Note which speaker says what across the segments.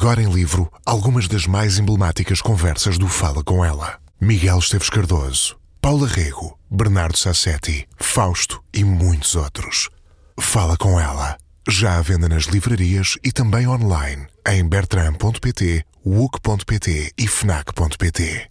Speaker 1: Agora em livro, algumas das mais emblemáticas conversas do Fala Com Ela. Miguel Esteves Cardoso, Paula Rego, Bernardo Sassetti, Fausto e muitos outros. Fala Com Ela. Já à venda nas livrarias e também online em bertram.pt, wook.pt e fnac.pt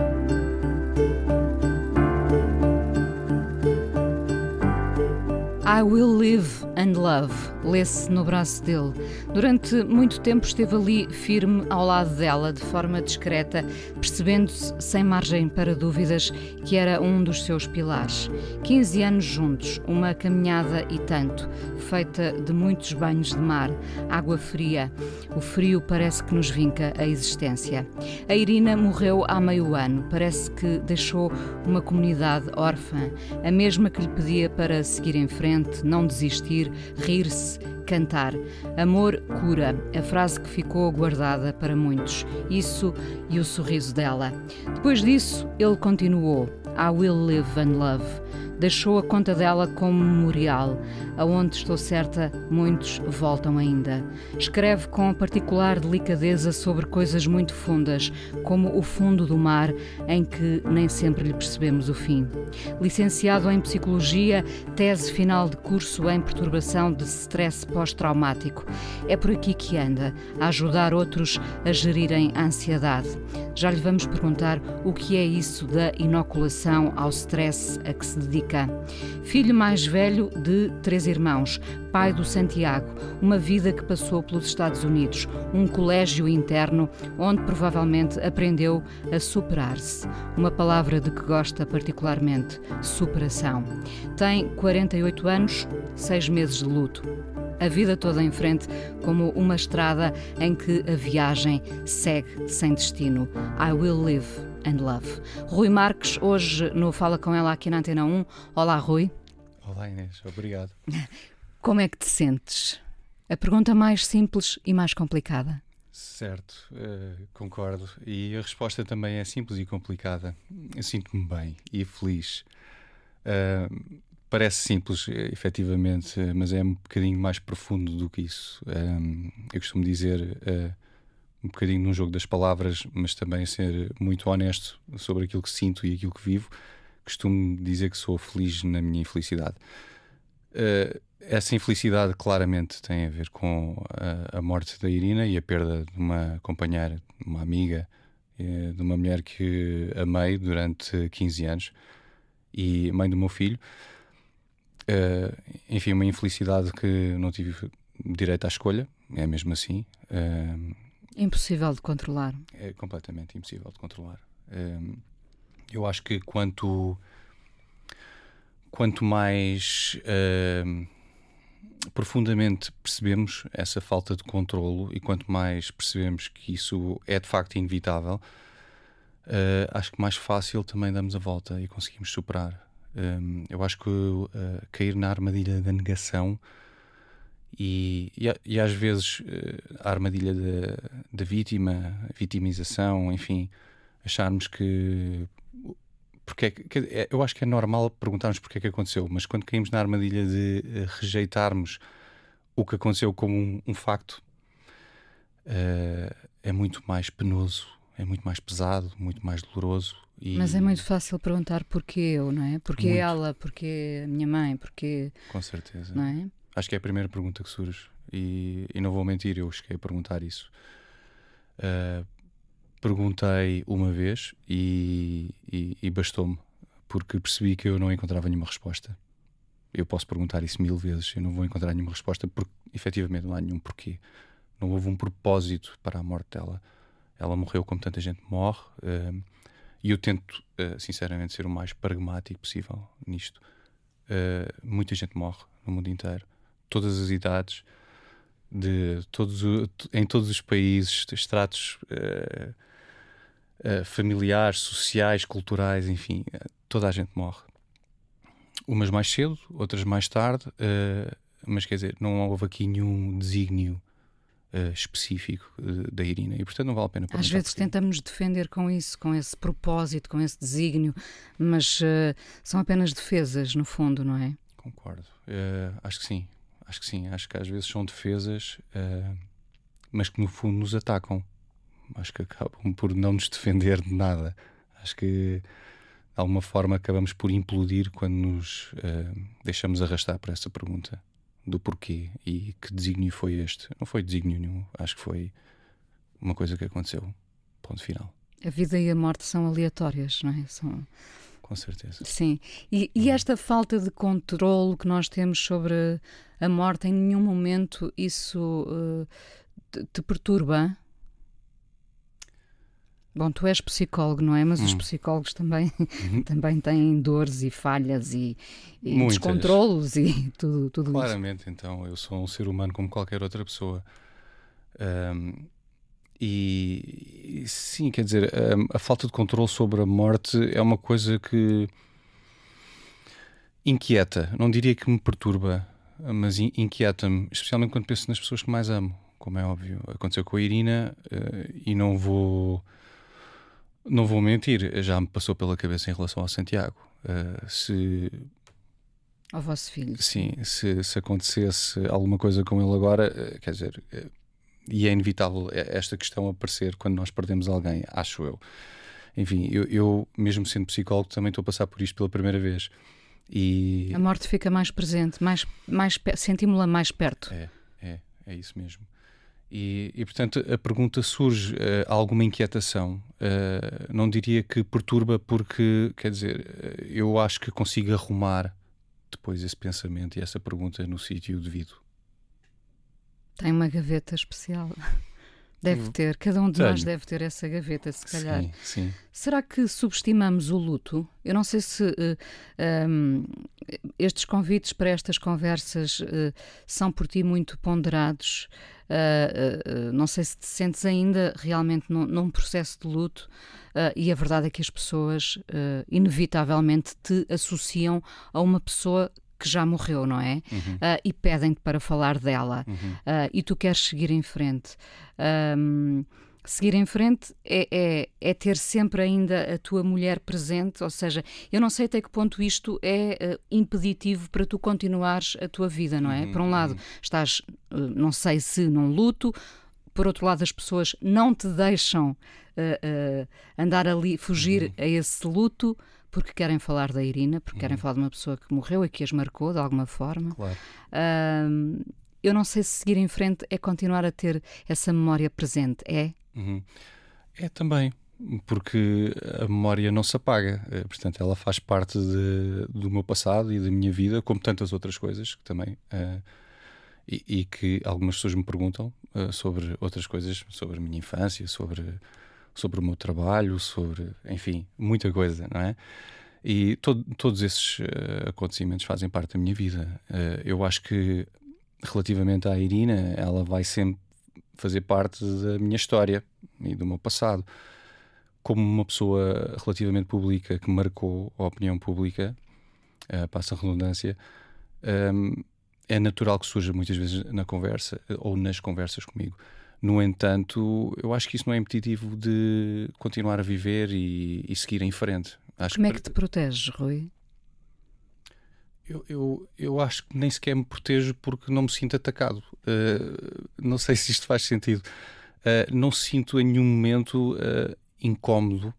Speaker 2: I Will Live and Love, lê-se no braço dele. Durante muito tempo esteve ali firme ao lado dela, de forma discreta, percebendo-se, sem margem para dúvidas, que era um dos seus pilares. 15 anos juntos, uma caminhada e tanto, feita de muitos banhos de mar, água fria. O frio parece que nos vinca a existência. A Irina morreu há meio ano, parece que deixou uma comunidade órfã, a mesma que lhe pedia para seguir em frente não desistir, rir-se, cantar. Amor cura, a frase que ficou guardada para muitos. Isso e o sorriso dela. Depois disso, ele continuou. I will live and love deixou a conta dela como memorial, aonde estou certa muitos voltam ainda. Escreve com particular delicadeza sobre coisas muito fundas, como o fundo do mar, em que nem sempre lhe percebemos o fim. Licenciado em Psicologia, tese final de curso em perturbação de stress pós-traumático. É por aqui que anda, a ajudar outros a gerirem a ansiedade. Já lhe vamos perguntar o que é isso da inoculação ao stress a que se dedica Filho mais velho de três irmãos, pai do Santiago, uma vida que passou pelos Estados Unidos, um colégio interno onde provavelmente aprendeu a superar-se. Uma palavra de que gosta particularmente: superação. Tem 48 anos, seis meses de luto a vida toda em frente como uma estrada em que a viagem segue sem destino. I will live and love. Rui Marques, hoje no Fala Com Ela aqui na Antena 1. Olá, Rui.
Speaker 3: Olá, Inês. Obrigado.
Speaker 2: Como é que te sentes? A pergunta mais simples e mais complicada.
Speaker 3: Certo, uh, concordo. E a resposta também é simples e complicada. Eu sinto-me bem e feliz. Uh, Parece simples, eh, efetivamente, eh, mas é um bocadinho mais profundo do que isso. Um, eu costumo dizer uh, um bocadinho num jogo das palavras, mas também ser muito honesto sobre aquilo que sinto e aquilo que vivo. Costumo dizer que sou feliz na minha infelicidade. Uh, essa infelicidade claramente tem a ver com a, a, morte da Irina e a perda de uma companheira, uma amiga, de uma mulher que amei durante 15 anos e mãe do meu filho. Uh, enfim, uma infelicidade que não tive direito à escolha, é mesmo assim. Uh,
Speaker 2: impossível de controlar.
Speaker 3: É completamente impossível de controlar. Uh, eu acho que quanto, quanto mais profundamente percebemos essa falta de controlo e quanto mais percebemos que isso é de facto inevitável, acho que mais fácil também damos a volta e conseguimos superar um, eu acho que uh, cair na armadilha da negação e, e, e às vezes uh, a armadilha da vítima, a vitimização, enfim, acharmos que. Porque é que, é, eu acho que é normal perguntarmos porque é que aconteceu, mas quando caímos na armadilha de uh, rejeitarmos o que aconteceu como um, um facto, é muito mais penoso, é muito mais pesado, muito mais doloroso
Speaker 2: e... Mas é muito fácil perguntar porquê eu, não é? Porquê muito. ela, porquê a minha mãe, porquê.
Speaker 3: Com certeza.
Speaker 2: Não é?
Speaker 3: Acho que é a primeira pergunta que surge. E, e não vou mentir, eu cheguei a perguntar isso. Uh, perguntei uma vez e, e, e bastou-me, porque percebi que eu não encontrava nenhuma resposta. Eu posso perguntar isso mil vezes, eu não vou encontrar nenhuma resposta, porque efetivamente não há nenhum porquê. Não houve um propósito para a morte dela. Ela morreu como tanta gente morre. Uh, e eu tento, uh, sinceramente, ser o mais pragmático possível nisto. Uh, muita gente morre no mundo inteiro, todas as idades, de todos, em todos os países, estratos uh, familiares, sociais, culturais, enfim, toda a gente morre. Umas mais cedo, outras mais tarde, mas quer dizer, não houve aqui nenhum desígnio específico da Irina. E portanto não vale a pena
Speaker 2: Às vezes tentamos defender com isso, com esse propósito, com esse desígnio, mas são apenas defesas no fundo, não é?
Speaker 3: Concordo, acho que sim, acho que sim, acho que às vezes são defesas, mas que no fundo nos atacam. Acho que acabam por não nos defender de nada. Acho que de alguma forma acabamos por implodir quando nos uh, deixamos arrastar para essa pergunta do porquê e que desígnio foi este. Não foi desígnio nenhum, acho que foi uma coisa que aconteceu. Ponto final.
Speaker 2: A vida e a morte são aleatórias, não é? São...
Speaker 3: Com certeza.
Speaker 2: Sim. E, e esta falta de controle que nós temos sobre a morte, em nenhum momento isso uh, te, te perturba? Bom, tu és psicólogo, não é? Mas hum. os psicólogos também, uhum. também têm dores e falhas e, e descontrolos e tudo, tudo
Speaker 3: Claramente,
Speaker 2: isso.
Speaker 3: então, eu sou um ser humano como qualquer outra pessoa. Um, e, e, sim, quer dizer, a, a, falta de controle sobre a morte é uma coisa que inquieta. Não diria que me perturba, mas inquieta-me, especialmente quando penso nas pessoas que mais amo, como é óbvio. Aconteceu com a Irina uh, e não vou não vou mentir, já me passou pela cabeça em relação ao Santiago. Uh, se.
Speaker 2: Ao vosso filho.
Speaker 3: Sim, se, se acontecesse alguma coisa com ele agora, uh, quer dizer, uh, e é inevitável esta questão aparecer quando nós perdemos alguém, acho eu. Enfim, eu, eu mesmo sendo psicólogo, também estou a passar por isto pela primeira vez. E...
Speaker 2: A morte fica mais presente, mais, mais sentimos-la mais perto.
Speaker 3: É, é, é isso mesmo. E, e, portanto a pergunta surge: uh, alguma inquietação? Uh, não diria que perturba, porque quer dizer, uh, eu acho que consigo arrumar depois esse pensamento e essa pergunta no sítio devido.
Speaker 2: Tem uma gaveta especial. Deve ter, cada um de Tenho. nós deve ter essa gaveta, se calhar.
Speaker 3: Sim, sim.
Speaker 2: Será que subestimamos o luto? Eu não sei se uh, eh, um, ehm, estes convites para estas conversas uh, são por ti muito ponderados. Uh, não sei se te sentes ainda realmente num, num processo de luto, e a verdade é que as pessoas, inevitavelmente, te associam a uma pessoa que já morreu, não é? Uhum. Uh, e pedem-te para falar dela. Uhum. Uh, e tu queres seguir em frente. Um, seguir em frente é, é, é, ter sempre ainda a tua mulher presente, ou seja, eu não sei até que ponto isto é uh, impeditivo para tu continuares a tua vida, não é? Uhum. Por um lado, uhum. estás, não sei se num luto, por outro lado, as pessoas não te deixam andar ali, fugir uhum. a esse luto porque querem falar da Irina, porque uhum. querem falar de uma pessoa que morreu e que as marcou de alguma forma.
Speaker 3: Claro.
Speaker 2: Eu não sei se seguir em frente é continuar a ter essa memória presente. É?
Speaker 3: Uhum. É também, porque a memória não se apaga. Eh, portanto, ela faz parte de, do meu passado e da minha vida, como tantas outras coisas que também. Uh, e, e, que algumas pessoas me perguntam uh, sobre outras coisas, sobre a minha infância, sobre sobre o meu trabalho, sobre, enfim, muita coisa, não é? E todo, todos esses uh, acontecimentos fazem parte da minha vida. Uh, eu acho que, relativamente à Irina, ela vai sempre fazer parte da minha história e do meu passado. Como uma pessoa relativamente pública que marcou a opinião pública, uh, passa a redundância, um, é natural que surja muitas vezes na conversa ou nas conversas comigo. No entanto, eu acho que isso não é impeditivo de continuar a viver e, e seguir em frente.
Speaker 2: Acho Como que... é que te proteges, Rui?
Speaker 3: Eu, eu, eu acho que nem sequer me protejo porque não me sinto atacado. Uh, não sei se isto faz sentido. Uh, não sinto em nenhum momento uh, incómodo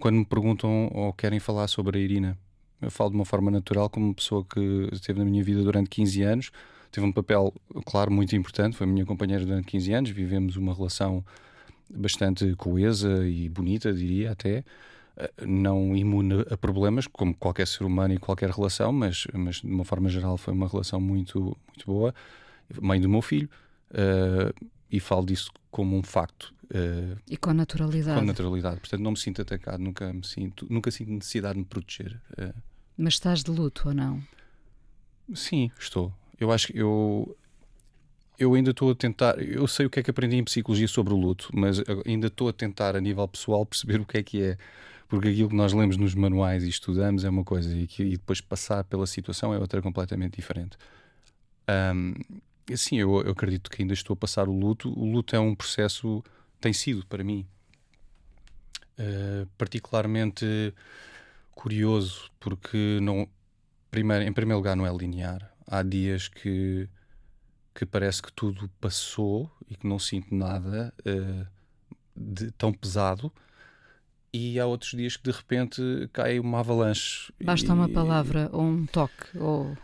Speaker 3: quando me perguntam ou querem falar sobre a Irina. Eu falo de uma forma natural, como uma pessoa que esteve na minha vida durante 15 anos teve um papel, claro, muito importante. Foi a minha companheira durante 15 anos. Vivemos uma relação bastante coesa e bonita, diria até. Eh, não imune a problemas, como qualquer ser humano e qualquer relação, mas, mas de uma forma geral foi uma relação muito, muito boa. Mãe do meu filho, uh, e falo disso como um facto. Uh,
Speaker 2: e com naturalidade.
Speaker 3: Com naturalidade. Portanto, não me sinto atacado, nunca me sinto, nunca sinto necessidade de me proteger. Uh,
Speaker 2: mas estás de luto ou não?
Speaker 3: Sim, estou. Eu acho que eu. eu ainda estou a tentar. Eu sei o que é que aprendi em psicologia sobre o luto, mas ainda estou a tentar, a nível pessoal, perceber o que é que é. Porque aquilo que nós lemos nos manuais e estudamos é uma coisa, e, que, e depois passar pela situação é outra completamente diferente. Um, sim, eu, eu acredito que ainda estou a passar o luto. O luto é um processo, tem sido para mim, uh, particularmente curioso, porque não, primeiro, em primeiro lugar não é linear. Há dias que que parece que tudo passou e que não sinto nada uh, de tão pesado. E há outros dias que de repente cai uma avalanche.
Speaker 2: Basta
Speaker 3: e,
Speaker 2: uma palavra ou um toque ou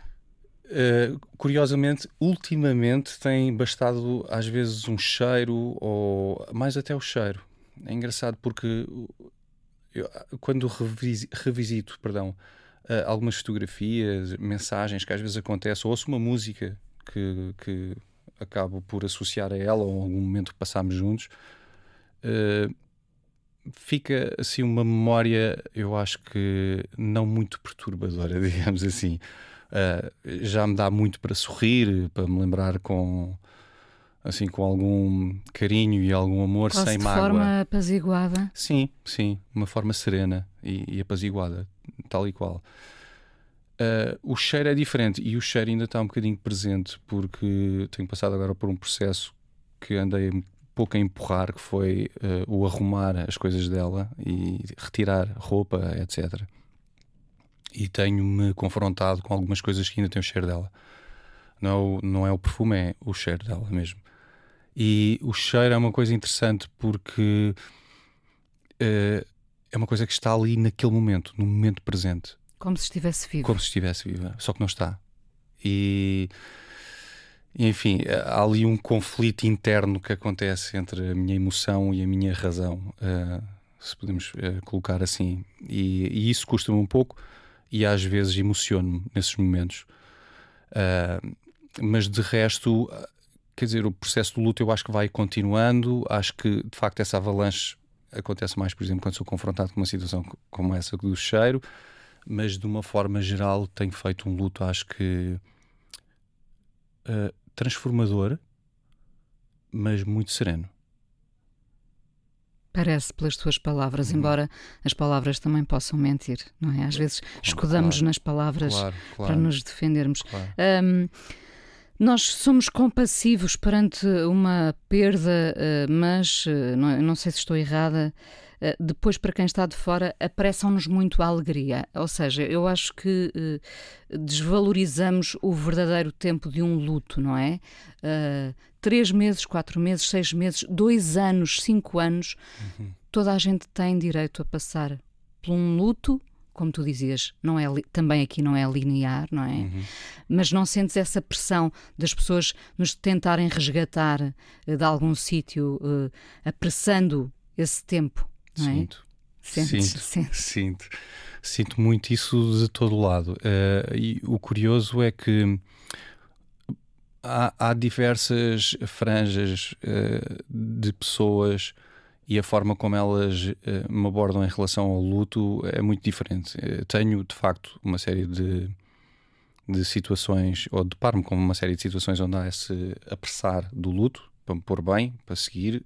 Speaker 3: Uh, curiosamente, ultimamente tem bastado às vezes um cheiro ou mais até o cheiro. É engraçado porque eu, quando revisito, perdão, uh, algumas fotografias, mensagens que às vezes acontecem, ouço uma música que, que acabo por associar a ela ou a algum momento que passámos juntos, uh, fica assim uma memória, eu acho que não muito perturbadora, digamos assim. Uh, já me dá muito para sorrir, para me lembrar com assim com algum carinho e algum amor
Speaker 2: Quase
Speaker 3: sem
Speaker 2: de
Speaker 3: mágoa.
Speaker 2: forma apaziguada.
Speaker 3: Sim, sim, uma forma serena e, e apaziguada, tal e qual. Uh, o cheiro é diferente e o cheiro ainda está um bocadinho presente porque tenho passado agora por um processo que andei um pouco a empurrar, que foi uh, o arrumar as coisas dela e retirar roupa, etc. E tenho-me confrontado com algumas coisas que ainda têm o cheiro dela. Não é o, não é o perfume, é o cheiro dela mesmo. E o cheiro é uma coisa interessante porque uh, é uma coisa que está ali naquele momento, no momento presente
Speaker 2: como se estivesse viva.
Speaker 3: Como se estivesse viva, só que não está. E, enfim, há ali um conflito interno que acontece entre a minha emoção e a minha razão, uh, se podemos uh, colocar assim. E, e isso custa-me um pouco e às vezes emociono-me nesses momentos. Uh, mas de resto, quer dizer, o processo do luto eu acho que vai continuando. Acho que de facto essa avalanche acontece mais, por exemplo, quando sou confrontado com uma situação como essa do cheiro mas de uma forma geral tenho feito um luto, acho que uh, transformador, mas muito sereno.
Speaker 2: Parece pelas tuas palavras, uhum. embora as palavras também possam mentir, não é? Às vezes escudamos claro, nas palavras
Speaker 3: claro, claro,
Speaker 2: para nos defendermos. Um, nós somos compassivos perante uma perda, uh, mas uh, não, não sei se estou errada. Eh, depois, para quem está de fora, apressam-nos muito a alegria. Ou seja, eu acho que desvalorizamos o verdadeiro tempo de um luto, não é? Uh, três meses, quatro meses, seis meses, dois anos, cinco anos, uhum. toda a gente tem direito a passar por um luto como tu dizias, não é também aqui não é linear, não é? Uhum. Mas não sentes essa pressão das pessoas nos tentarem resgatar uh, de algum sítio, uh, apressando esse tempo? não é?
Speaker 3: Sinto. Sentes, sinto, sinto. Sinto muito isso de todo lado. Uh, e o curioso é que há, há diversas franjas uh, de pessoas e a forma como elas uh, me abordam em relação ao luto é muito diferente. tenho, de facto, uma série de, de situações, ou deparo-me com uma série de situações onde há esse apressar do luto, para me pôr bem, para seguir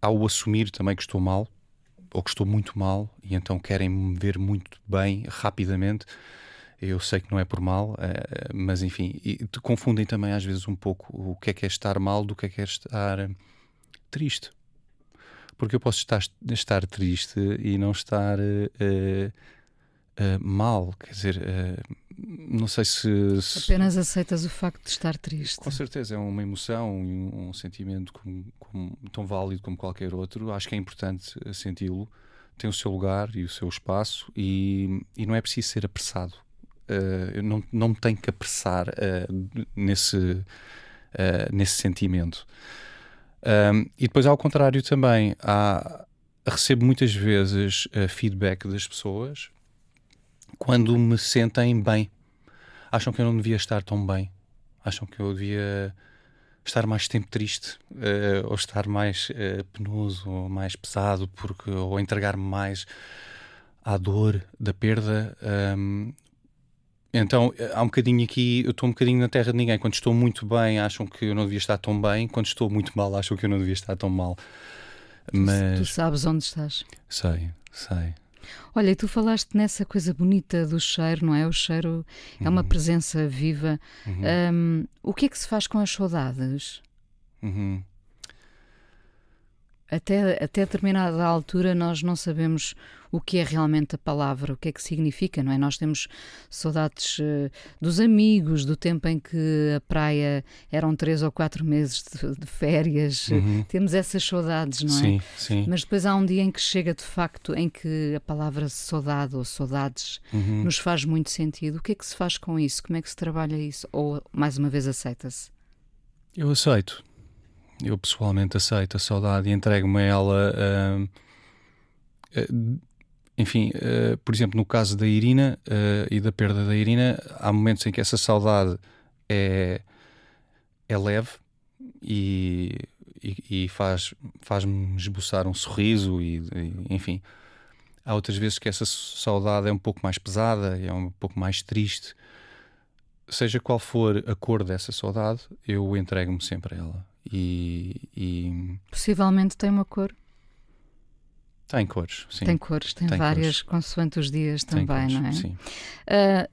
Speaker 3: ao assumir também que estou mal, ou que estou muito mal, e então querem me ver muito bem, rapidamente, eu sei que não é por mal, eh, mas enfim, confundem também às vezes um pouco o que é que é estar mal do que é que é estar triste. Porque eu posso estar, estar triste e não estar uh, uh, mal, quer dizer, uh, não sei se, se,
Speaker 2: Apenas aceitas o facto de estar triste.
Speaker 3: Com certeza, é uma emoção e um, um, sentimento como, como, tão válido como qualquer outro. Acho que é importante senti-lo. Tem o seu lugar e o seu espaço e, e não é preciso ser apressado. Eu não, não me tenho que apressar nesse, nesse sentimento. Um, e depois, ao contrário, também há, recebo muitas vezes feedback das pessoas quando me sentem bem. Acham que eu não devia estar tão bem. Acham que eu devia estar mais tempo triste, uh, ou estar mais uh, penoso, ou mais pesado, porque, ou entregar-me mais à dor da perda. Um, Então há um bocadinho aqui, eu estou um bocadinho na terra de ninguém. Quando estou muito bem, acham que eu não devia estar tão bem. Quando estou muito mal, acham que eu não devia estar tão mal.
Speaker 2: Mas... Tu sabes onde estás?
Speaker 3: Sei, sei.
Speaker 2: Olha, tu falaste nessa coisa bonita do cheiro, não é? O cheiro é uma uhum. presença viva. Uhum. Um, o que é que se faz com as saudades?
Speaker 3: Uhum
Speaker 2: até, até determinada altura nós não sabemos o que é realmente a palavra, o que é que significa, não é? Nós temos saudades uh, dos amigos, do tempo em que a praia eram três ou quatro meses de, de férias, uhum. temos essas saudades, não é?
Speaker 3: Sim, sim.
Speaker 2: Mas depois há um dia em que chega de facto em que a palavra saudade ou saudades uhum. nos faz muito sentido. O que é que se faz com isso? Como é que se trabalha isso? Ou mais uma vez aceita-se?
Speaker 3: Eu aceito eu pessoalmente aceito a saudade e entrego-me a ela. Uh, uh, enfim, uh, por exemplo, no caso da Irina e da perda da Irina, há momentos em que essa saudade é, é leve e, e, e faz, faz-me esboçar um sorriso, e, e, enfim. Há outras vezes que essa saudade é um pouco mais pesada, é um pouco mais triste. Seja qual for a cor dessa saudade, eu entrego-me sempre a ela e, e...
Speaker 2: Possivelmente tem uma cor.
Speaker 3: Tem cores, sim.
Speaker 2: Tem cores, tem, tem várias, cores. consoante os dias também, cores, não é?
Speaker 3: Sim. Uh,
Speaker 2: ah,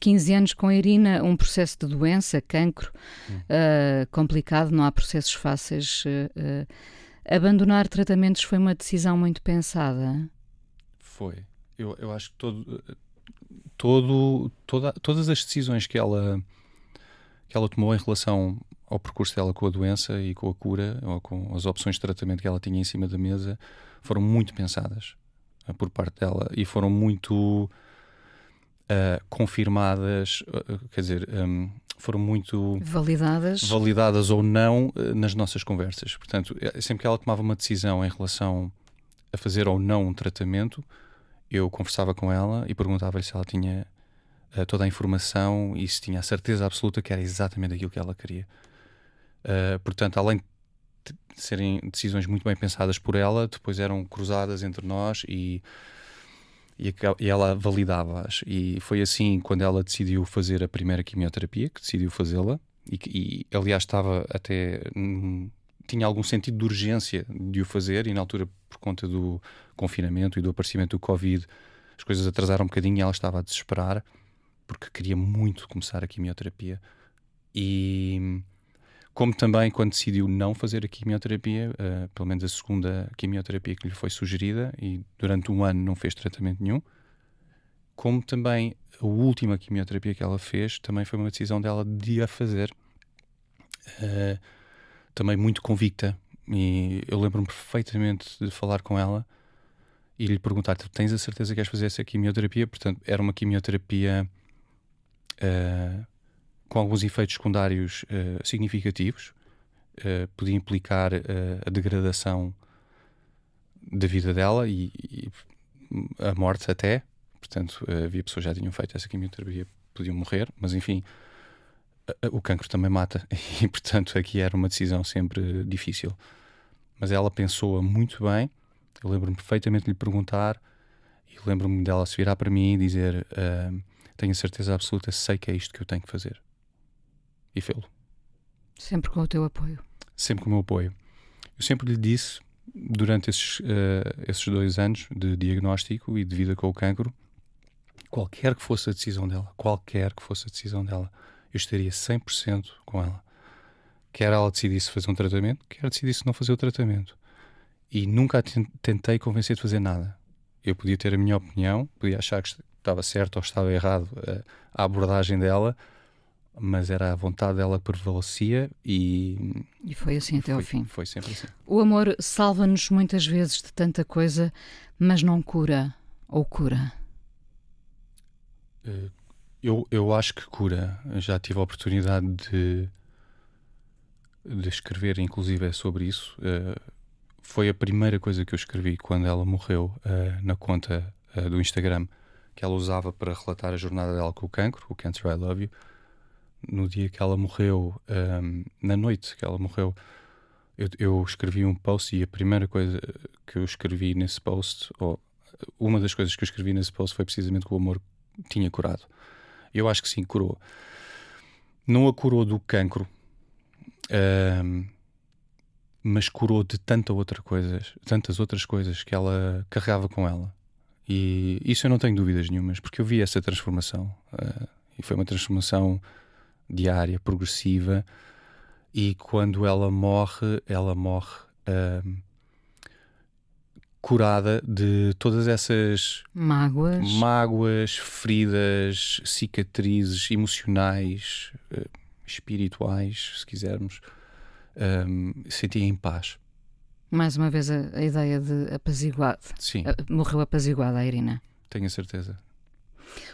Speaker 2: 15 anos com a Irina, um processo de doença, cancro, uh, complicado, não há processos fáceis. Uh, abandonar tratamentos foi uma decisão muito pensada?
Speaker 3: Foi. Eu, eu acho que todo, todo, toda, todas as decisões que ela, que ela tomou em relação ao percurso dela com a doença e com a cura, ou com as opções de tratamento que ela tinha em cima da mesa, foram muito pensadas uh, por parte dela e foram muito uh, confirmadas, uh, quer dizer, um, foram muito
Speaker 2: validadas,
Speaker 3: validadas ou não nas nossas conversas. Portanto, sempre que ela tomava uma decisão em relação a fazer ou não um tratamento, eu conversava com ela e perguntava-lhe se ela tinha toda a informação e se tinha a certeza absoluta que era exatamente aquilo que ela queria. Uh, portanto, além de serem decisões muito bem pensadas por ela, depois eram cruzadas entre nós e, e, e ela validava-as. E foi assim quando ela decidiu fazer a primeira quimioterapia, que decidiu fazê-la, e, e aliás estava até. Hum, tinha algum sentido de urgência de o fazer, e na altura, por conta do confinamento e do aparecimento do Covid, as coisas atrasaram um bocadinho e ela estava a desesperar porque queria muito começar a quimioterapia. E como também quando decidiu não fazer a quimioterapia, uh, pelo menos a segunda quimioterapia que lhe foi sugerida, e durante um ano não fez tratamento nenhum, como também a última quimioterapia que ela fez também foi uma decisão dela de a fazer, uh, também muito convicta. E eu lembro-me perfeitamente de falar com ela e lhe perguntar: tens a certeza que queres fazer essa quimioterapia? Portanto, era uma quimioterapia. Uh, com alguns efeitos secundários uh, significativos, uh, podia implicar uh, a degradação da vida dela e, e a morte até. Portanto, havia pessoas que já tinham feito essa quimioterapia, podiam morrer, mas enfim, o cancro também mata e, portanto, aqui era uma decisão sempre difícil. Mas ela pensou-a muito bem. Eu lembro-me perfeitamente de lhe perguntar e lembro-me dela se virar para mim e dizer: Tenho a certeza absoluta, sei que é isto que eu tenho que fazer e fê-lo.
Speaker 2: Sempre com o teu apoio?
Speaker 3: Sempre com o meu apoio. Eu sempre lhe disse, durante esses, uh, esses dois anos de diagnóstico e de vida com o cancro, qualquer que fosse a decisão dela, qualquer que fosse a decisão dela, eu estaria 100% com ela. Quer ela decidisse fazer um tratamento, quer decidisse não fazer o tratamento. E nunca a tentei convencer de fazer nada. Eu podia ter a minha opinião, podia achar que estava certo ou estava errado uh, a abordagem dela, mas era a vontade dela que prevalecia e.
Speaker 2: E foi assim até
Speaker 3: foi,
Speaker 2: ao fim.
Speaker 3: Foi sempre assim.
Speaker 2: O amor salva-nos muitas vezes de tanta coisa, mas não cura. Ou cura?
Speaker 3: Eh, eu, eu acho que cura. já tive a oportunidade de, de escrever, inclusive, sobre isso. Eh, foi a primeira coisa que eu escrevi quando ela morreu eh, na conta do Instagram que ela usava para relatar a jornada dela com o cancro, o Cancer I Love You no dia que ela morreu, um, na noite que ela morreu, eu, eu, escrevi um post e a primeira coisa que eu escrevi nesse post, ou uma das coisas que eu escrevi nesse post foi precisamente que o amor tinha curado. Eu acho que sim, curou. Não a curou do cancro, uh, mas curou de tanta outra coisas, tantas outras coisas que ela carregava com ela. E isso eu não tenho dúvidas nenhumas, porque eu vi essa transformação. Uh, e foi uma transformação diária, progressiva. E quando ela morre, ela morre uh, curada de todas essas
Speaker 2: mágoas,
Speaker 3: mágoas feridas, cicatrizes emocionais, uh, espirituais, se quisermos. Um, sentia em paz.
Speaker 2: Mais uma vez a, a ideia de apaziguado.
Speaker 3: Sim.
Speaker 2: morreu apaziguada a Irina.
Speaker 3: Tenho a certeza.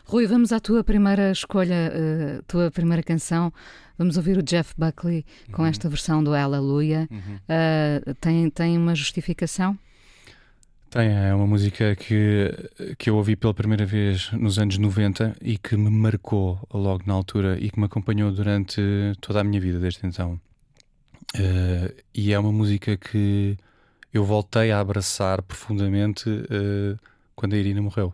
Speaker 2: Rui, vamos à tua primeira escolha, uh, tua primeira canção. Vamos ouvir o Jeff Buckley com uhum. esta versão do Hallelujah. Uhum. Uh, tem, tem uma justificação?
Speaker 3: Tem, é uma música que, que eu ouvi pela primeira vez nos anos 90 e que me marcou logo na altura e que me acompanhou durante toda a minha vida desde então. Uh, e é uma música que eu voltei a abraçar profundamente uh, quando a Irina morreu.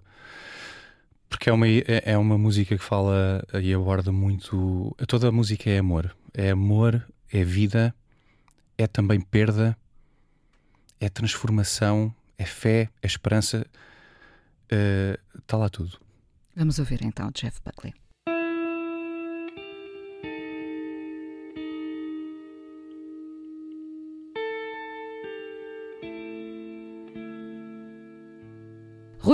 Speaker 3: Porque é uma, é, é uma música que fala e aborda muito. Toda a música é amor. É amor, é vida, é também perda, é transformação, é fé, é esperança. Está uh, lá tudo.
Speaker 2: Vamos ouvir então Jeff Buckley.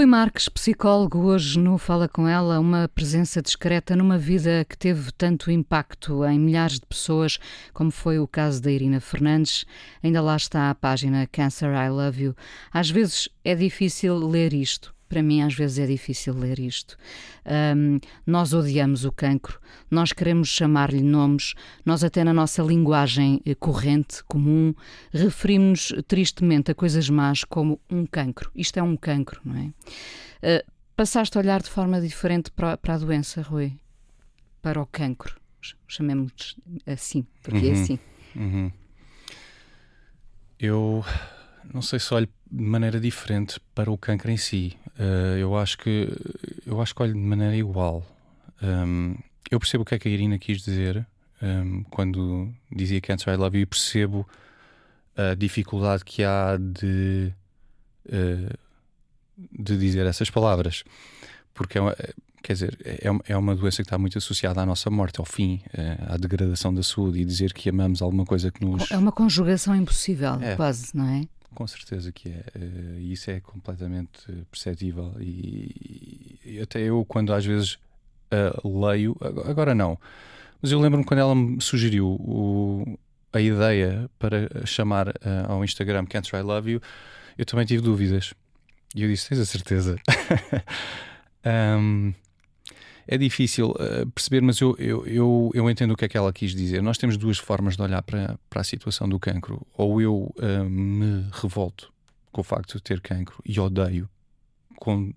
Speaker 2: Rui Marques, psicólogo, hoje no Fala Com Ela, uma presença discreta numa vida que teve tanto impacto em milhares de pessoas, como foi o caso da Irina Fernandes. Ainda lá está a página Cancer I Love You. Às vezes é difícil ler isto, para mim, às vezes é difícil ler isto. Um, nós odiamos o cancro, nós queremos chamar-lhe nomes, nós, até na nossa linguagem eh, corrente, comum, referimos-nos tristemente a coisas más como um cancro. Isto é um cancro, não é? Uh, passaste a olhar de forma diferente para, para, a doença, Rui? Para o cancro. Chamemos assim, porque é uhum. é assim.
Speaker 3: Uhum. Eu não sei se olho de maneira diferente para o cancro em si. Uh, eu acho que eu acho que olho de maneira igual. Um, eu percebo o que é que a Irina quis dizer um, quando dizia Cancer I Love You e percebo a dificuldade que há de, uh, de dizer essas palavras. Porque é uma, quer dizer, é uma, é uma doença que está muito associada à nossa morte, ao fim, uh, à degradação da saúde e dizer que amamos alguma coisa que nos.
Speaker 2: É uma conjugação impossível, é. quase, não é?
Speaker 3: Com certeza que é. E isso é completamente perceptível. E, e, até eu, quando às vezes uh, leio, agora não, mas eu lembro-me quando ela me sugeriu o, a ideia para chamar uh, ao Instagram Cancer I Love You, eu também tive dúvidas. E eu disse: Tens a certeza? um, é difícil uh, perceber, mas eu, eu, eu, eu, entendo o que é que ela quis dizer. Nós temos duas formas de olhar para, para a situação do cancro. Ou eu uh, me revolto com o facto de ter cancro e odeio com,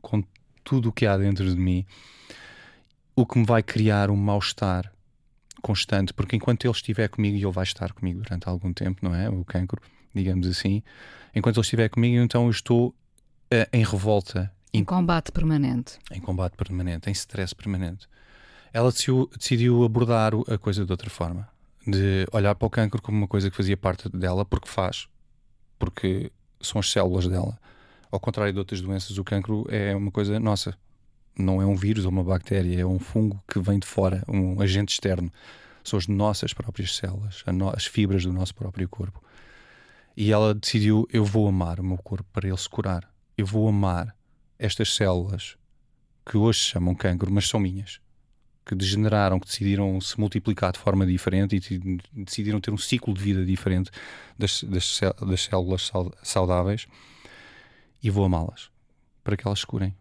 Speaker 3: com tudo o que há dentro de mim, o que me vai criar um mal-estar constante, porque enquanto ele estiver comigo, e ele vai estar comigo durante algum tempo, não é? O cancro, digamos assim. Enquanto ele estiver comigo, então eu estou uh, em revolta
Speaker 2: em combate permanente.
Speaker 3: Em combate permanente, em stress permanente. Ela decidiu, abordar a coisa de outra forma. De olhar para o cancro como uma coisa que fazia parte dela, porque faz. Porque são as células dela. Ao contrário de outras doenças, o cancro é uma coisa nossa. Não é um vírus ou uma bactéria, é um fungo que vem de fora, um agente externo. São as nossas próprias células, as fibras do nosso próprio corpo. E ela decidiu: eu vou amar o meu corpo para ele se curar. Eu vou amar estas células que hoje se chamam cancro, mas são minhas, que degeneraram, que decidiram se multiplicar de forma diferente e decidiram ter um ciclo de vida diferente das, das, das células saudáveis, e vou amá-las para que elas se curem.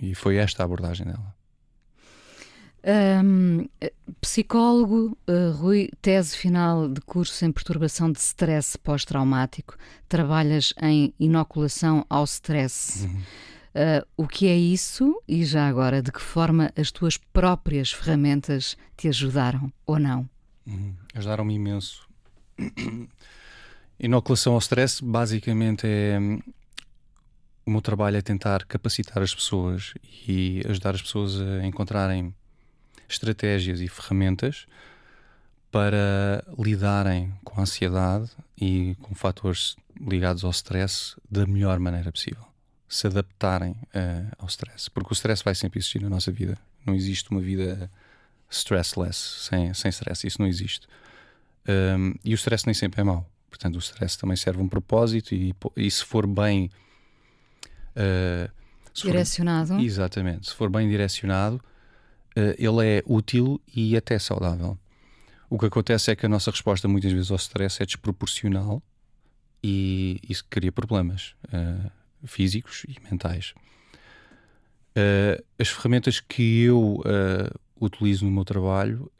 Speaker 3: E foi esta a abordagem dela.
Speaker 2: Um, psicólogo, uh, Rui, tese final de curso em perturbação de stress pós-traumático. Trabalhas em inoculação ao stress. Uhum. Uh, o que é isso e já agora, de que forma as tuas próprias ferramentas te ajudaram ou não?
Speaker 3: Uhum. Ajudaram-me imenso. Inoculação ao stress basicamente é o meu trabalho é tentar capacitar as pessoas e ajudar as pessoas a encontrarem estratégias e ferramentas para lidarem com a ansiedade e com fatores ligados ao stress da melhor maneira possível. Se adaptarem uh, ao stress. Porque o stress vai sempre existir na nossa vida. Não existe uma vida stressless, sem, sem stress. Isso não existe. Um, e o stress nem sempre é mau. Portanto, o stress também serve um propósito e, e se for bem.
Speaker 2: Uh, se direcionado.
Speaker 3: For, exatamente. Se for bem direcionado, uh, ele é útil e até saudável. O que acontece é que a nossa resposta muitas vezes ao stress é desproporcional e isso cria problemas uh, físicos e mentais. Uh, as ferramentas que eu uh, utilizo no meu trabalho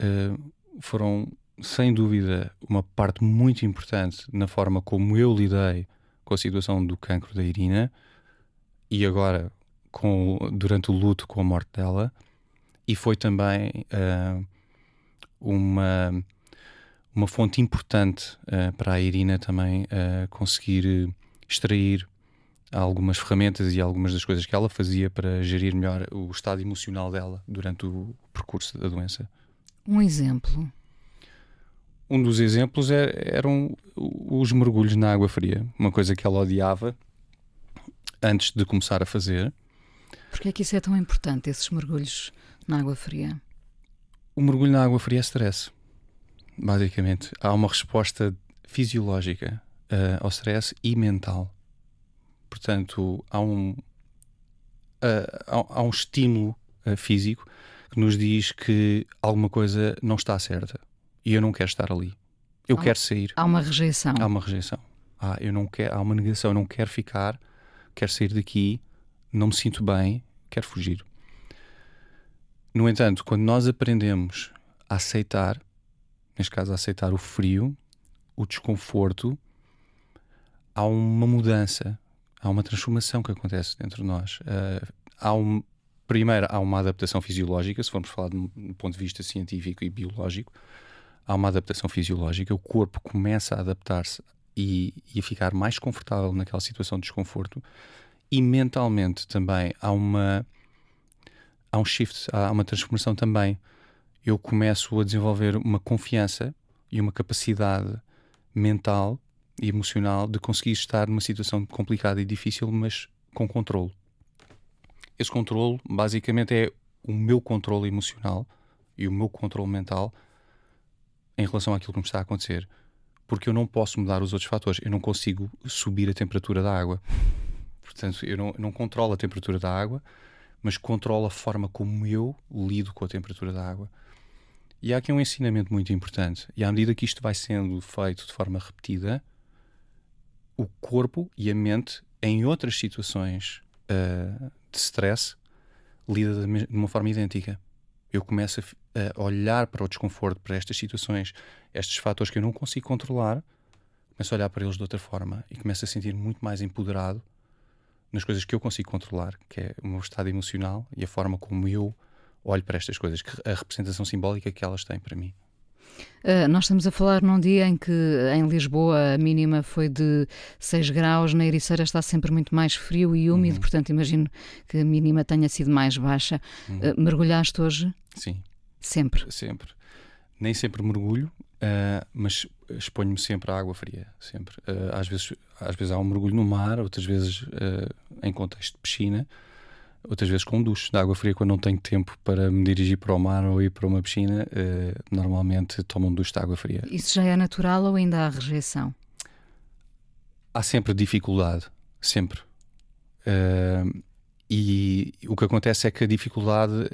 Speaker 3: foram, sem dúvida, uma parte muito importante na forma como eu lidei com a situação do cancro da Irina e agora com, durante o luto com a morte dela, e foi também uma, uma fonte importante uh, para a Irina também uh, conseguir extrair algumas ferramentas e algumas das coisas que ela fazia para gerir melhor o estado emocional dela durante o percurso da doença.
Speaker 2: Um exemplo?
Speaker 3: Um dos exemplos é, eram os mergulhos na água fria, uma coisa que ela odiava antes de começar a fazer.
Speaker 2: Porquê é que isso é tão importante, esses mergulhos na água fria?
Speaker 3: O mergulho na água fria é stress. Basicamente, há uma resposta fisiológica uh, ao stress e mental. Portanto, há um, há, um estímulo uh, físico que nos diz que alguma coisa não está certa e eu não quero estar ali. Eu
Speaker 2: há,
Speaker 3: quero sair.
Speaker 2: Há uma rejeição.
Speaker 3: Há uma rejeição. Ah, eu não quero, há uma negação, eu não quero ficar, quero sair daqui, não me sinto bem, quero fugir. No entanto, quando nós aprendemos a aceitar, neste caso, a aceitar o frio, o desconforto, há uma mudança, há uma transformação que acontece dentro de nós. Uh, há um, primeiro, há uma adaptação fisiológica, se formos falar do ponto de vista científico e biológico, há uma adaptação fisiológica, o corpo começa a adaptar-se e, e a ficar mais confortável naquela situação de desconforto, e mentalmente também há uma há um shift, há uma transformação também. Eu começo a desenvolver uma confiança e uma capacidade mental e emocional de conseguir estar numa situação complicada e difícil, mas com controle. Esse controle, basicamente, é o meu controle emocional e o meu controle mental em relação àquilo que me está a acontecer. Porque eu não posso mudar os outros fatores. Eu não consigo subir a temperatura da água. Portanto, eu não, não controlo a temperatura da água mas controla a forma como eu lido com a temperatura da água. E há aqui um ensinamento muito importante. E à medida que isto vai sendo feito de forma repetida, o corpo e a mente, em outras situações uh, de stress, lida de uma forma idêntica. Eu começo a, a, olhar para o desconforto, para estas situações, estes fatores que eu não consigo controlar, começo a olhar para eles de outra forma e começo a sentir muito mais empoderado nas coisas que eu consigo controlar, que é o meu estado emocional e a forma como eu olho para estas coisas, a representação simbólica que elas têm para mim.
Speaker 2: Uh, nós estamos a falar num dia em que em Lisboa a mínima foi de 6 graus, na Ericeira está sempre muito mais frio e úmido, uhum. portanto imagino que a mínima tenha sido mais baixa. Uhum. Uh, mergulhaste hoje?
Speaker 3: Sim.
Speaker 2: Sempre?
Speaker 3: Sempre. Nem sempre mergulho, uh, mas exponho-me sempre à água fria, sempre. Às, vezes, às vezes há um mergulho no mar, outras vezes em contexto de piscina, outras vezes com um duche de água fria quando não tenho tempo para me dirigir para o mar ou ir para uma piscina, uh, normalmente tomo um duche de água fria.
Speaker 2: Isso já é natural ou ainda há rejeição?
Speaker 3: Há sempre dificuldade, sempre. e o que acontece é que a dificuldade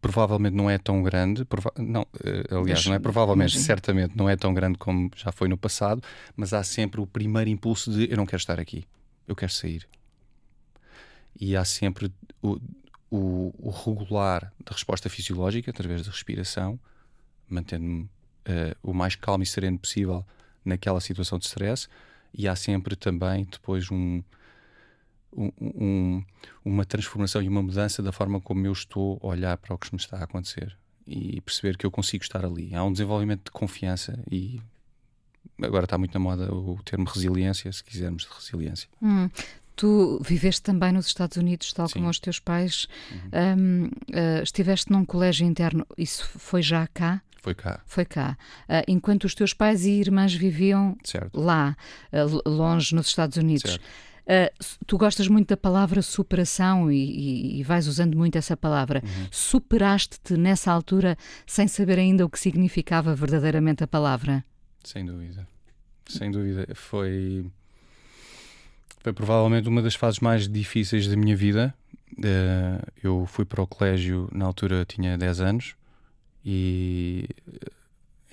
Speaker 3: provavelmente não é tão grande, não, uh, aliás, não é provavelmente, certamente não é tão grande como já foi no passado, mas há sempre o primeiro impulso de eu não quero estar aqui, eu quero sair. E há sempre o, o, o regular da resposta fisiológica através da respiração, mantendo-me uh, o mais calmo e sereno possível naquela situação de stress, e há sempre também depois um um, uma transformação e uma mudança da forma como eu estou a olhar para o que me está a acontecer e perceber que eu consigo estar ali. Há um desenvolvimento de confiança e agora está muito na moda o termo resiliência, se quisermos de resiliência.
Speaker 2: Hum. Tu viveste também nos Estados Unidos, tal
Speaker 3: Sim.
Speaker 2: como os teus pais.
Speaker 3: Uhum.
Speaker 2: Um, uh, estiveste num colégio interno, isso foi já cá?
Speaker 3: Foi cá.
Speaker 2: Foi cá. Uh, enquanto os teus pais e irmãs viviam
Speaker 3: certo.
Speaker 2: lá, uh, longe nos Estados Unidos.
Speaker 3: Certo.
Speaker 2: Uh, tu gostas muito da palavra superação e, e, e vais usando muito essa palavra.
Speaker 3: Uhum.
Speaker 2: Superaste-te nessa altura sem saber ainda o que significava verdadeiramente a palavra?
Speaker 3: Sem dúvida. Sem dúvida. Foi. Foi provavelmente uma das fases mais difíceis da minha vida. Uh, eu fui para o colégio, na altura tinha 10 anos, e.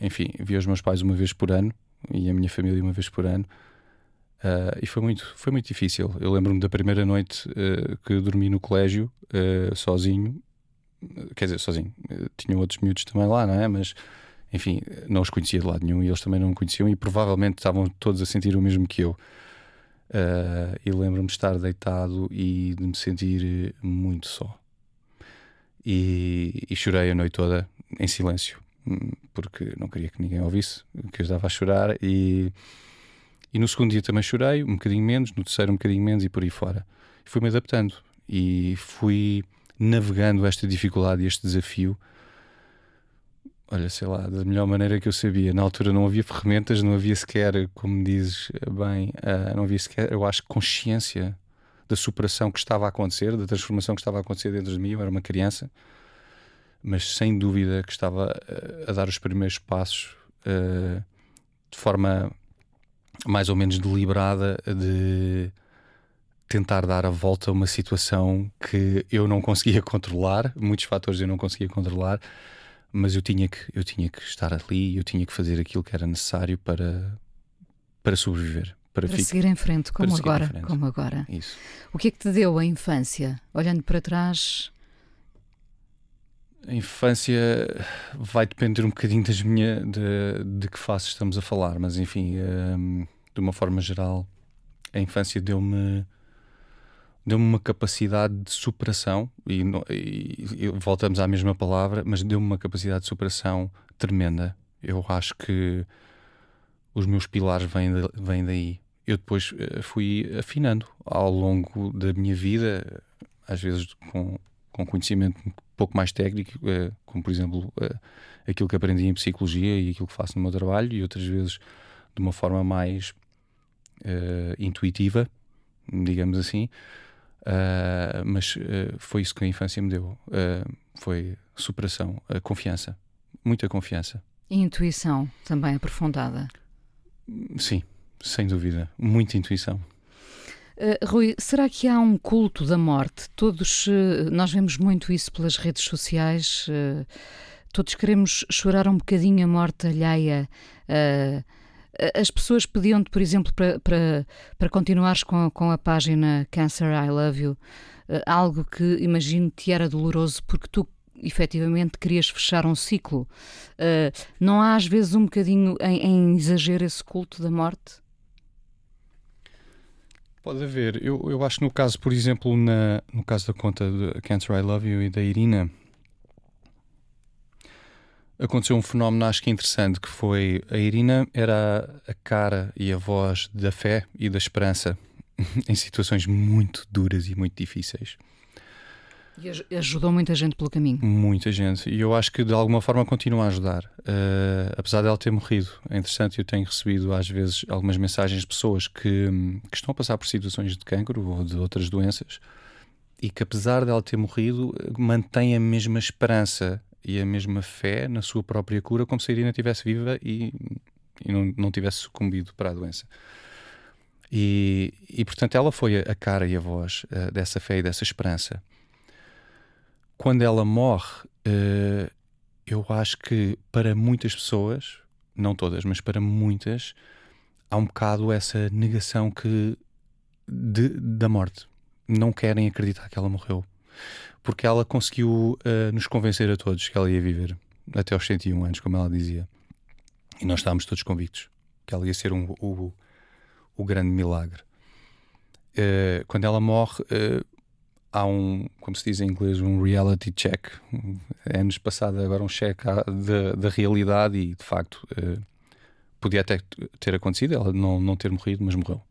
Speaker 3: Enfim, via os meus pais uma vez por ano e a minha família uma vez por ano. Uh, e foi muito, foi muito difícil. Eu lembro-me da primeira noite uh, que dormi no colégio, uh, sozinho. Quer dizer, sozinho. tinha outros miúdos também lá, não é? Mas, enfim, não os conhecia de lado nenhum e eles também não me conheciam e provavelmente estavam todos a sentir o mesmo que eu. E lembro-me de estar deitado e de me sentir muito só. E, e chorei a noite toda em silêncio, hum, porque não queria que ninguém ouvisse que eu estava a chorar e e no segundo dia também chorei, um bocadinho menos, no terceiro um bocadinho menos e por aí fora. Fui-me adaptando e fui navegando esta dificuldade este desafio. Olha, sei lá, da melhor maneira que eu sabia. Na altura não havia ferramentas, não havia sequer, como dizes bem, uh, não havia sequer, eu acho, consciência da superação que estava a acontecer, da transformação que estava a acontecer dentro de mim. Eu era uma criança, mas sem dúvida que estava a, a dar os primeiros passos uh, de forma mais ou menos deliberada de tentar dar a volta a uma situação que eu não conseguia controlar, muitos fatores eu não conseguia controlar, mas eu tinha que eu tinha que estar ali, eu tinha que fazer aquilo que era necessário para para sobreviver, para,
Speaker 2: para seguir em frente, como agora, frente. como agora.
Speaker 3: Isso.
Speaker 2: O que é que te deu a infância? Olhando para trás,
Speaker 3: a infância vai depender um bocadinho das minha, de, de que fase estamos a falar, mas enfim, um, de uma forma geral, a infância deu-me deu-me uma capacidade de superação e, e, voltamos à mesma palavra, mas deu-me uma capacidade de superação tremenda. Eu acho que os meus pilares vêm, de, vêm daí. Eu depois eh, fui afinando ao longo da minha vida, às vezes com, com conhecimento pouco mais técnico, uh, como por exemplo uh, aquilo que aprendi em psicologia e aquilo que faço no meu trabalho, e outras vezes de uma forma mais uh, intuitiva, digamos assim. Mas foi isso que a infância me deu: foi superação, confiança, muita confiança.
Speaker 2: E intuição também aprofundada?
Speaker 3: Sim, sem dúvida, muita intuição.
Speaker 2: Uh, Rui, será que há um culto da morte? Todos, uh, nós vemos muito isso pelas redes sociais, uh, todos queremos chorar um bocadinho a morte alheia. As pessoas pediam-te, por exemplo, para, para, para continuares com, com a página Cancer I Love You, algo que imagino te era doloroso porque tu efetivamente querias fechar um ciclo. não há às vezes um bocadinho em, em exagero esse culto da morte?
Speaker 3: Pode haver. Eu, eu acho que no caso, por exemplo, na, no caso da conta de Cancer I Love You e da Irina, aconteceu um fenómeno acho que interessante, que foi a Irina era a cara e a voz da fé e da esperança em situações muito duras e muito difíceis.
Speaker 2: E ajudou muita gente pelo caminho.
Speaker 3: Muita gente. E eu acho que de alguma forma continua a ajudar. Uh, apesar dela ter morrido. É interessante, eu tenho recebido às vezes algumas mensagens de pessoas que, que estão a passar por situações de cancro ou de outras doenças e que apesar dela ter morrido, mantém a mesma esperança e a mesma fé na sua própria cura, como se a Irina estivesse viva e, e não, não tivesse sucumbido para a doença. E, e portanto ela foi a cara e a voz uh, dessa fé e dessa esperança quando ela morre, uh, eu acho que para muitas pessoas, não todas, mas para muitas, há um bocado essa negação que de, da morte. Não querem acreditar que ela morreu. Porque ela conseguiu uh, nos convencer a todos que ela ia viver até aos 101 anos, como ela dizia. E nós estávamos todos convictos que ela ia ser um, o, o grande milagre. Uh, quando ela morre, uh, há um, como se diz em inglês, um reality check. É-nos passado agora um check da realidade e de facto uh, podia até ter acontecido, ela não, não ter morrido, mas morreu.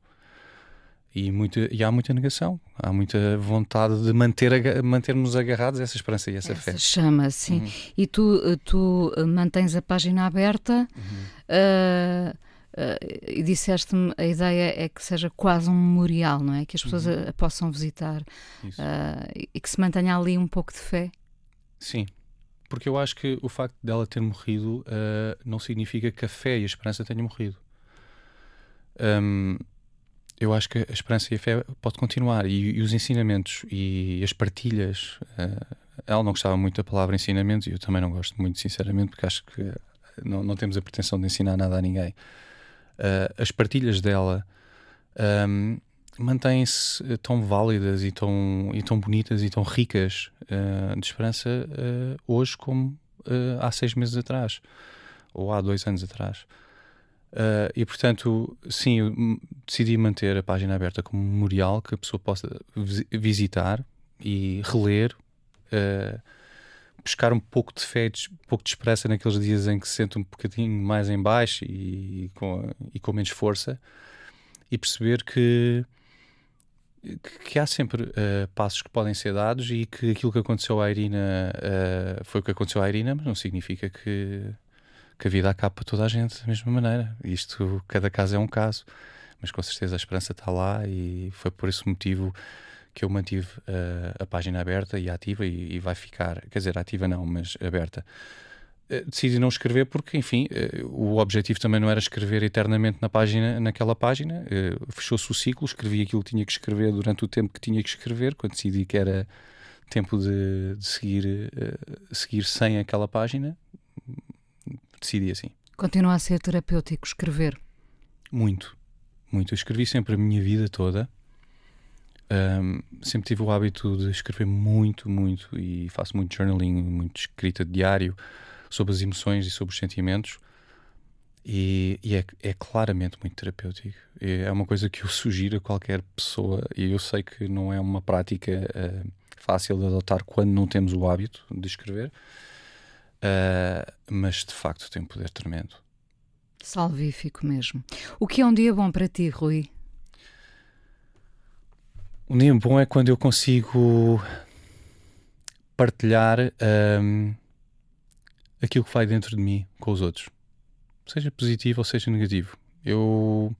Speaker 3: E, muito, e há muita negação, há muita vontade de manter, mantermos agarrados a essa esperança e essa,
Speaker 2: essa
Speaker 3: fé.
Speaker 2: chama, sim. Uhum. E tu, tu mantens a página aberta uhum. uh, uh, e disseste-me a ideia é que seja quase um memorial, não é? Que as pessoas uhum. a, a, possam visitar uh, e que se mantenha ali um pouco de fé.
Speaker 3: Sim, porque eu acho que o facto dela ter morrido não significa que a fé e a esperança tenham morrido. Um, eu acho que a esperança e a fé pode continuar e, e os ensinamentos e as partilhas. Uh, ela não gostava muito da palavra ensinamentos e eu também não gosto muito, sinceramente, porque acho que não, não temos a pretensão de ensinar nada a ninguém. Uh, as partilhas dela um, mantêm-se tão válidas e tão, e tão bonitas e tão ricas uh, de esperança hoje como há seis meses atrás ou há dois anos atrás. Uh, e portanto, sim, decidi manter a página aberta como memorial que a pessoa possa visitar e reler, uh, buscar um pouco de fé, um pouco de esperança naqueles dias em que se sente um bocadinho mais em baixo e, e, com, e com menos força, e perceber que, que há sempre uh, passos que podem ser dados e que aquilo que aconteceu à Irina foi o que aconteceu à Irina, mas não significa que que a vida acaba para toda a gente da mesma maneira. Isto, cada caso é um caso, mas com certeza a esperança está lá e foi por esse motivo que eu mantive uh, a página aberta e ativa e, e, vai ficar, quer dizer, ativa não, mas aberta. Uh, decidi não escrever porque, enfim, uh, o objetivo também não era escrever eternamente na página, naquela página. Fechou-se o ciclo, escrevi aquilo que tinha que escrever durante o tempo que tinha que escrever, quando decidi que era tempo de, de seguir, seguir sem aquela página decidi assim.
Speaker 2: Continua a ser terapêutico escrever?
Speaker 3: Muito, muito. Eu escrevi sempre a minha vida toda. Um, sempre tive o hábito de escrever muito, muito e faço muito journaling, muito escrita diário sobre as emoções e sobre os sentimentos. E, e é, é, claramente muito terapêutico. É uma coisa que eu sugiro a qualquer pessoa, e eu sei que não é uma prática uh, fácil de adotar quando não temos o hábito de escrever, Uh, mas de facto tem um poder tremendo.
Speaker 2: Salvífico mesmo. O que é um dia bom para ti, Rui?
Speaker 3: Um dia bom é quando eu consigo partilhar um, aquilo que vai dentro de mim com os outros, seja positivo ou seja negativo. Eu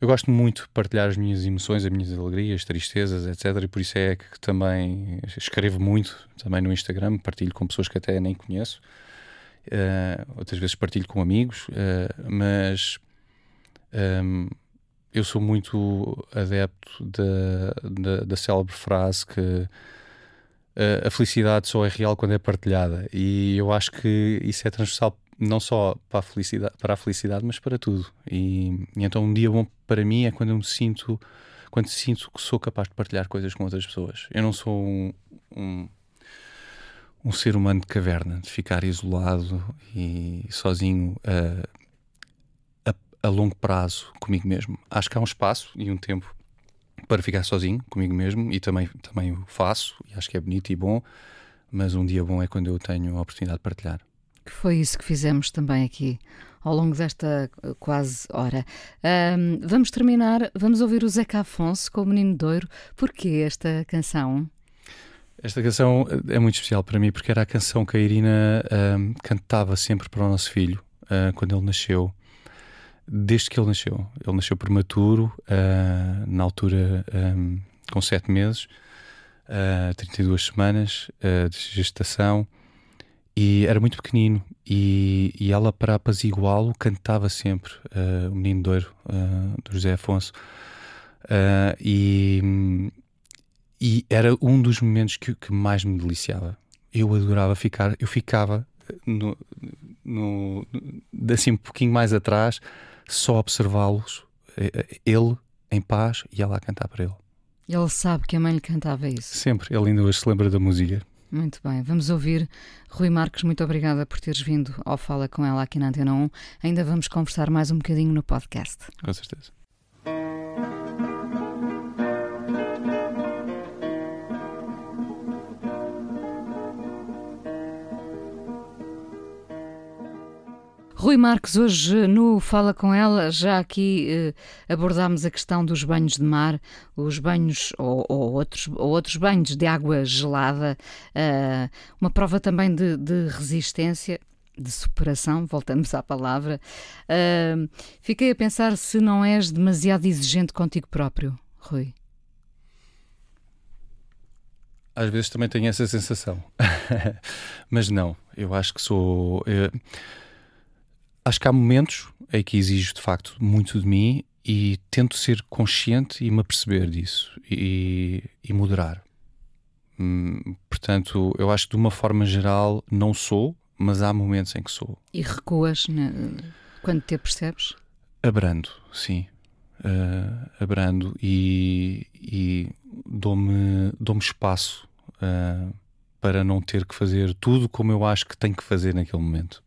Speaker 3: eu gosto muito de partilhar as minhas emoções, as minhas alegrias, tristezas, etc. E por isso é que também escrevo muito também no Instagram, partilho com pessoas que até nem conheço. Uh, outras vezes partilho com amigos, uh, mas um, eu sou muito adepto da, da, da célebre frase que uh, a felicidade só é real quando é partilhada. E eu acho que isso é transversal não só para a felicidade, para a felicidade mas para tudo. E, e, então um dia bom para mim é quando eu me sinto, quando sinto que sou capaz de partilhar coisas com outras pessoas. Eu não sou um, um, um ser humano de caverna, de ficar isolado e sozinho a, a, a longo prazo comigo mesmo. Acho que há um espaço e um tempo para ficar sozinho comigo mesmo e também, também o faço e acho que é bonito e bom, mas um dia bom é quando eu tenho a oportunidade de partilhar
Speaker 2: que foi isso que fizemos também aqui ao longo desta eh, quase hora. Um, vamos terminar, vamos ouvir o Zeca Afonso com o Menino Doiro. Porquê esta canção?
Speaker 3: Esta canção é muito especial para mim porque era a canção que a Irina um, cantava sempre para o nosso filho uh, quando ele nasceu. Desde que ele nasceu. Ele nasceu prematuro, uh, na altura um, com 7 meses, uh, 32 semanas de gestação e era muito pequenino. E, e ela para apaziguá-lo cantava sempre uh, o Menino Doiro uh, do José Afonso. Uh, e, e era um dos momentos que, que, mais me deliciava. Eu adorava ficar eu ficava no, no, assim um pouquinho mais atrás só observá-los ele em paz e ela a cantar para ele.
Speaker 2: Ele sabe que a mãe lhe cantava isso.
Speaker 3: Sempre, ele ainda hoje se lembra da música
Speaker 2: muito bem, vamos ouvir. Rui Marques, muito obrigada por teres vindo ao Fala com ela aqui na Antena 1. Ainda vamos conversar mais um bocadinho no podcast.
Speaker 3: Com certeza.
Speaker 2: Rui Marques, hoje no Fala Com Ela, já aqui eh, abordámos a questão dos banhos de mar, os banhos ou, ou outros, ou outros banhos de água gelada, eh, uma prova também de, de resistência de superação, voltamos à palavra. Uh, fiquei a pensar se não és demasiado exigente contigo próprio, Rui.
Speaker 3: Às vezes também tenho essa sensação, mas não, eu acho que sou. Eu, acho que há momentos em que exijo de facto muito de mim e tento ser consciente e me aperceber disso e, e moderar. Hum, portanto, eu acho que de uma forma geral não sou, mas há momentos em que sou.
Speaker 2: E recuas quando te percebes?
Speaker 3: Abrando, sim. Uh, abrando e, e dou-me dou espaço uh, para não ter que fazer tudo como eu acho que tenho que fazer naquele momento.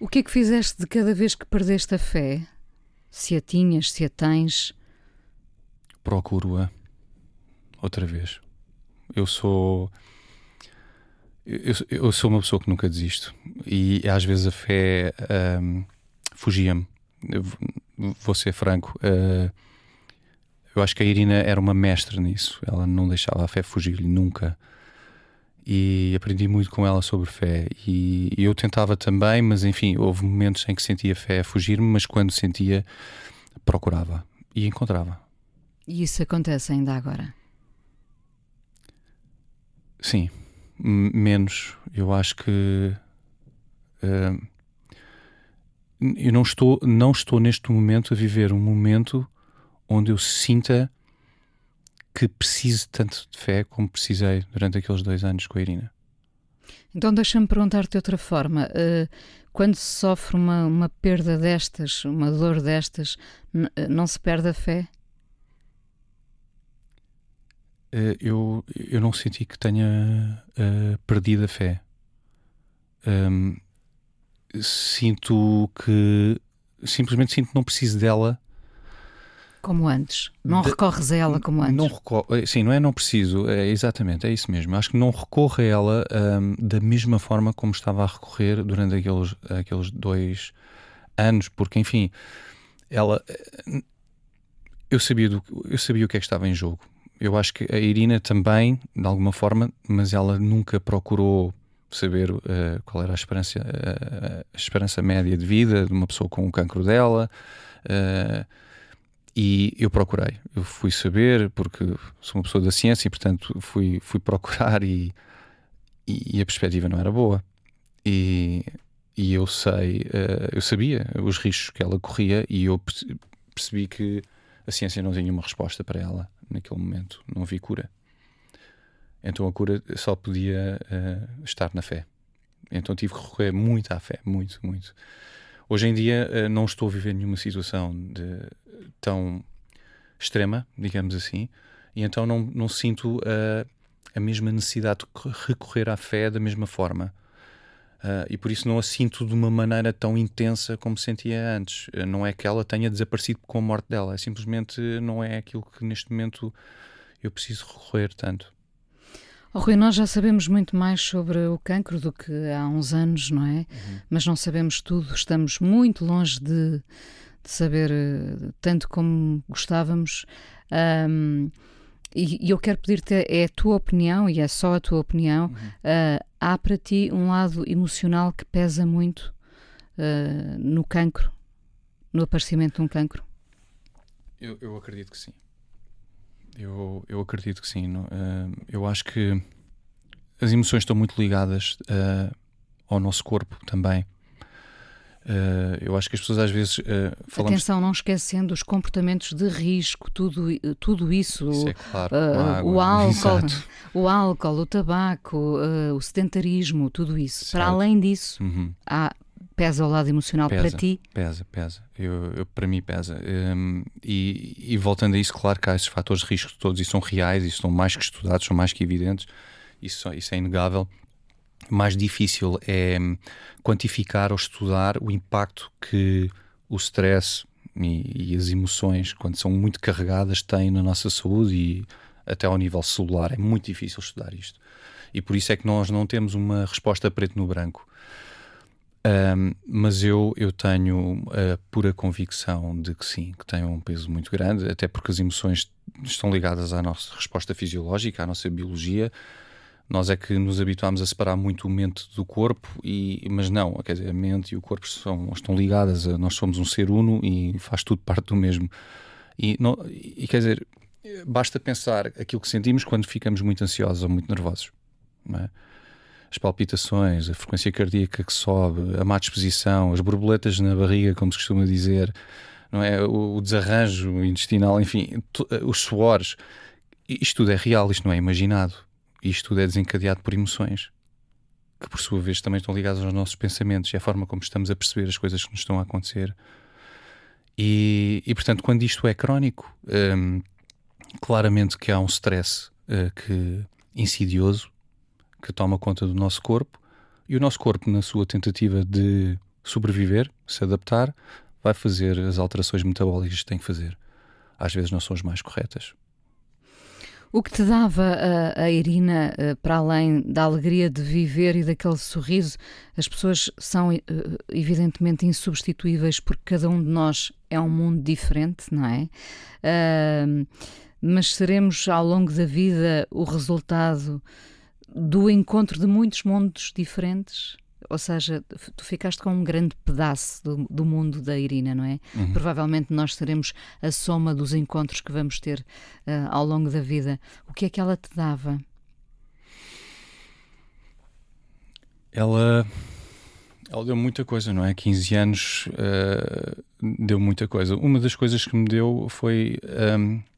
Speaker 2: O que é que fizeste de cada vez que perdeste a fé? Se a tinhas, se a tens?
Speaker 3: Procuro-a outra vez. Eu sou eu, eu, sou uma pessoa que nunca desisto e às vezes a fé um, fugia-me. Vou ser franco. Uh, eu acho que a Irina era uma mestra nisso. Ela não deixava a fé fugir-lhe nunca. E aprendi muito com ela sobre fé. E, eu tentava também, mas enfim, houve momentos em que sentia a fé fugir-me, mas quando sentia, procurava e encontrava.
Speaker 2: E isso acontece ainda agora?
Speaker 3: Sim, menos. Eu acho que uh, eu não estou, não estou neste momento a viver um momento onde eu sinta que preciso tanto de fé como precisei durante aqueles dois anos com a Irina.
Speaker 2: Então deixa-me perguntar-te de outra forma. Uh, quando se sofre uma, uma perda destas, uma dor destas, não se perde a fé?
Speaker 3: Uh, eu, eu não senti que tenha uh, perdido a fé. Um, sinto que simplesmente sinto que não preciso dela
Speaker 2: como antes. Não de, recorres a ela como antes.
Speaker 3: Não eh, sim, não é não preciso, é exatamente, é isso mesmo. Acho que não recorro a ela um, da mesma forma como estava a recorrer durante aqueles, aqueles dois anos, porque enfim, ela eu sabia, do, eu sabia o que é que estava em jogo. Eu acho que a Irina também, de alguma forma, mas ela nunca procurou saber uh, qual era a esperança, uh, a esperança média de vida de uma pessoa com o cancro dela. Uh, e eu procurei, eu fui saber, porque sou uma pessoa da ciência e, portanto, fui, fui procurar e, e a perspectiva não era boa. E, e eu sei, eu sabia os riscos que ela corria e eu percebi que a ciência não tinha uma resposta para ela naquele momento, não vi cura. Então a cura só podia uh, estar na fé. Então tive que recorrer muito à fé, muito, muito. Hoje em dia uh, não estou a viver nenhuma situação de, tão extrema, digamos assim, e então não, não sinto uh, a mesma necessidade de recorrer à fé da mesma forma. Uh, e por isso não a sinto de uma maneira tão intensa como sentia antes. Não é que ela tenha desaparecido com a morte dela, é simplesmente não é aquilo que neste momento eu preciso recorrer tanto.
Speaker 2: Oh, Rui, nós já sabemos muito mais sobre o cancro do que há uns anos, não é? Uhum. Mas não sabemos tudo, estamos muito longe de, de saber uh, tanto como gostávamos. Um, e, e, eu quero pedir-te, é a tua opinião, e é só a tua opinião, uhum. uh, há para ti um lado emocional que pesa muito uh, no cancro, no aparecimento de um cancro?
Speaker 3: Eu, eu acredito que sim. Eu, eu acredito que sim. Uh, eu acho que as emoções estão muito ligadas uh, ao nosso corpo também. Uh, eu acho que as pessoas às vezes uh, falamos...
Speaker 2: Atenção, não esquecendo os comportamentos de risco, tudo, tudo isso.
Speaker 3: isso é claro,
Speaker 2: uh, o álcool, o álcool, o tabaco, o sedentarismo, tudo isso. Certo. Para além disso, uhum. há Pesa o lado emocional
Speaker 3: pesa,
Speaker 2: para ti?
Speaker 3: Pesa, pesa. Eu, eu para mim pesa. Um, e, e, voltando a isso, claro que há esses fatores de risco todos e são reais e são mais que estudados, são mais que evidentes. Isso, isso é inegável. Mais difícil é hum, quantificar ou estudar o impacto que o stress e, e as emoções, quando são muito carregadas, têm na nossa saúde e até ao nível celular. É muito difícil estudar isto. E por isso é que nós não temos uma resposta preto no branco Um, mas eu, eu tenho a pura convicção de que sim, que tem um peso muito grande, até porque as emoções estão ligadas à nossa resposta fisiológica, à nossa biologia. Nós é que nos habituámos a separar muito o mente do corpo, e, mas não, quer dizer, a mente e o corpo são, estão ligadas, a, nós somos um ser uno e faz tudo parte do mesmo. E, não, e quer dizer, basta pensar aquilo que sentimos quando ficamos muito ansiosos ou muito nervosos. Não é? As palpitações, a frequência cardíaca que sobe, a má disposição, as borboletas na barriga, como se costuma dizer, não é? o, desarranjo intestinal, enfim, eh, os suores. Isto tudo é real, isto não é imaginado. Isto tudo é desencadeado por emoções, que por sua vez também estão ligadas aos nossos pensamentos e à forma como estamos a perceber as coisas que nos estão a acontecer. E, e portanto, quando isto é crónico, hum, claramente que há um stress uh, que, insidioso que toma conta do nosso corpo e o nosso corpo, na sua tentativa de sobreviver, se adaptar, vai fazer as alterações metabólicas que tem que fazer. Às vezes não são as mais corretas.
Speaker 2: O que te dava a, a Irina, eh, para além da alegria de viver e daquele sorriso, as pessoas são eh, evidentemente insubstituíveis porque cada um de nós é um mundo diferente, não é? Uh, mas seremos ao longo da vida o resultado do encontro de muitos mundos diferentes. Ou seja, tu ficaste com um grande pedaço do, do mundo da Irina, não é? Uhum. Provavelmente nós seremos a soma dos encontros que vamos ter uh, ao longo da vida. O que é que ela te dava?
Speaker 3: Ela, ela deu muita coisa, não é? 15 anos uh, deu muita coisa. Uma das coisas que me deu foi. Um, ehm,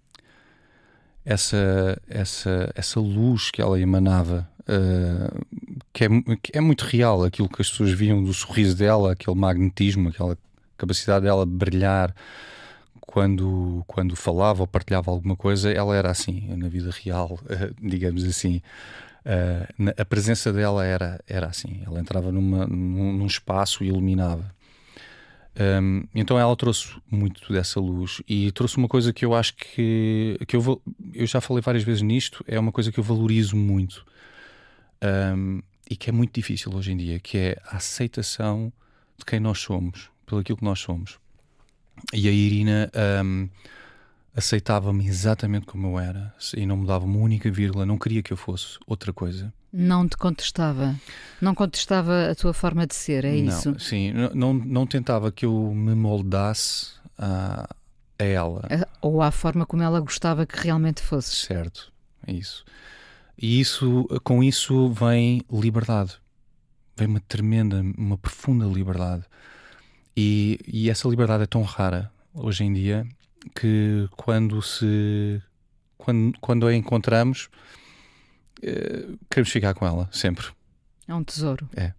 Speaker 3: essa, essa, essa luz que ela emanava, uh, que, é, que é muito real, aquilo que as pessoas viam do sorriso dela, aquele magnetismo, aquela capacidade dela de brilhar quando, quando falava ou partilhava alguma coisa, ela era assim, na vida real, uh, digamos assim. Uh, a presença dela era, era assim, ela entrava numa, num, num espaço e iluminava. Um, então ela trouxe muito dessa luz e trouxe uma coisa que eu acho que, que eu, eu já falei várias vezes nisto, é uma coisa que eu valorizo muito um, e que é muito difícil hoje em dia, que é a aceitação de quem nós somos, pelo aquilo que nós somos. E a Irina um, aceitava-me exatamente como eu era e não me dava uma única vírgula, não queria que eu fosse outra coisa.
Speaker 2: Não te contestava. Não contestava a tua forma de ser, é
Speaker 3: não,
Speaker 2: isso?
Speaker 3: Sim, não, não tentava que eu me moldasse a, a ela.
Speaker 2: Ou à forma como ela gostava que realmente fosse.
Speaker 3: Certo, é isso. E isso, com isso vem liberdade. Vem uma tremenda, uma profunda liberdade. E, e essa liberdade é tão rara hoje em dia que quando se quando, quando a encontramos eh, queremos ficar com ela, sempre.
Speaker 2: É um tesouro.
Speaker 3: É.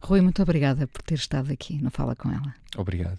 Speaker 2: Rui, muito obrigada por ter estado aqui no Fala Com Ela.
Speaker 3: Obrigado.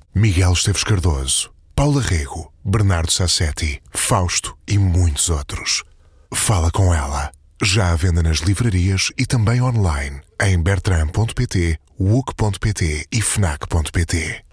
Speaker 1: Miguel Esteves Cardoso, Paula Rego, Bernardo Sassetti, Fausto e muitos outros. Fala com ela. Já à venda nas livrarias e também online em bertram.pt, wook.pt e fnac.pt.